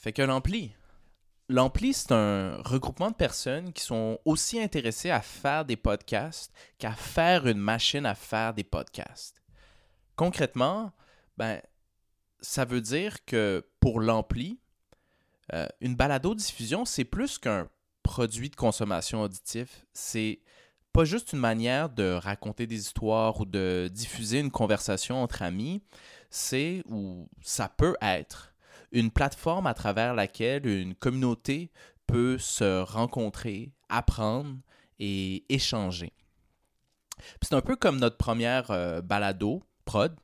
Fait que l'ampli. L'ampli, c'est un regroupement de personnes qui sont aussi intéressées à faire des podcasts qu'à faire une machine à faire des podcasts. Concrètement, ben, ça veut dire que pour l'ampli, euh, une balado-diffusion, c'est plus qu'un produit de consommation auditif. C'est pas juste une manière de raconter des histoires ou de diffuser une conversation entre amis. C'est, ou ça peut être, une plateforme à travers laquelle une communauté peut se rencontrer, apprendre et échanger. C'est un peu comme notre première euh, balado, Prod,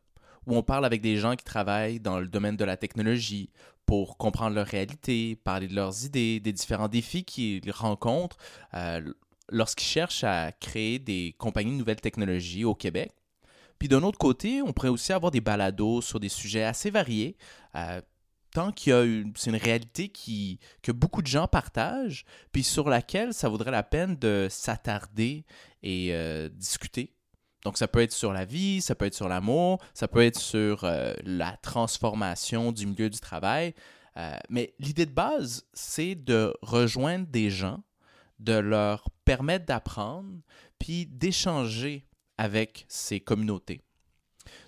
où on parle avec des gens qui travaillent dans le domaine de la technologie pour comprendre leur réalité, parler de leurs idées, des différents défis qu'ils rencontrent euh, lorsqu'ils cherchent à créer des compagnies de nouvelles technologies au Québec. Puis d'un autre côté, on pourrait aussi avoir des balados sur des sujets assez variés, euh, tant qu'il y a une, c'est une réalité que beaucoup de gens partagent, puis sur laquelle ça vaudrait la peine de s'attarder et euh, discuter. Donc ça peut être sur la vie, ça peut être sur l'amour, ça peut être sur euh, la transformation du milieu du travail. Euh, mais l'idée de base, c'est de rejoindre des gens, de leur permettre d'apprendre, puis d'échanger avec ces communautés.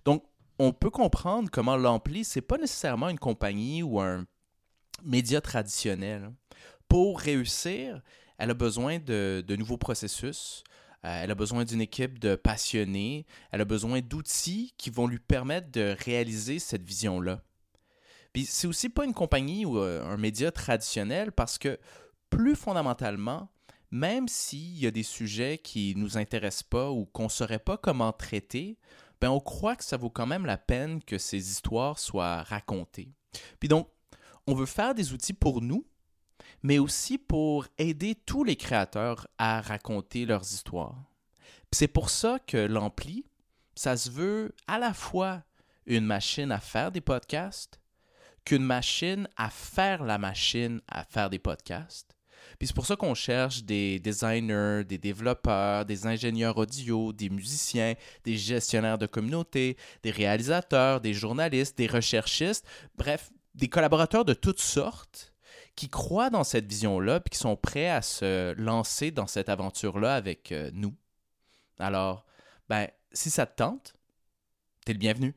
Donc, on peut comprendre comment l'Ampli, c'est pas nécessairement une compagnie ou un média traditionnel. Pour réussir, elle a besoin de, nouveaux processus, euh, elle a besoin d'une équipe de passionnés, elle a besoin d'outils qui vont lui permettre de réaliser cette vision-là. Puis c'est aussi pas une compagnie ou euh, un média traditionnel parce que plus fondamentalement, même s'il y a des sujets qui nous intéressent pas ou qu'on saurait pas comment traiter, ben on croit que ça vaut quand même la peine que ces histoires soient racontées. Puis donc, on veut faire des outils pour nous, mais aussi pour aider tous les créateurs à raconter leurs histoires. C'est pour ça que l'Ampli, ça se veut à la fois une machine à faire des podcasts qu'une machine à faire la machine à faire des podcasts puis c'est pour ça qu'on cherche des designers, des développeurs, des ingénieurs audio, des musiciens, des gestionnaires de communauté, des réalisateurs, des journalistes, des recherchistes, bref, des collaborateurs de toutes sortes qui croient dans cette vision-là puis qui sont prêts à se lancer dans cette aventure-là avec euh, nous. Alors, ben, si ça te tente, t'es le bienvenu.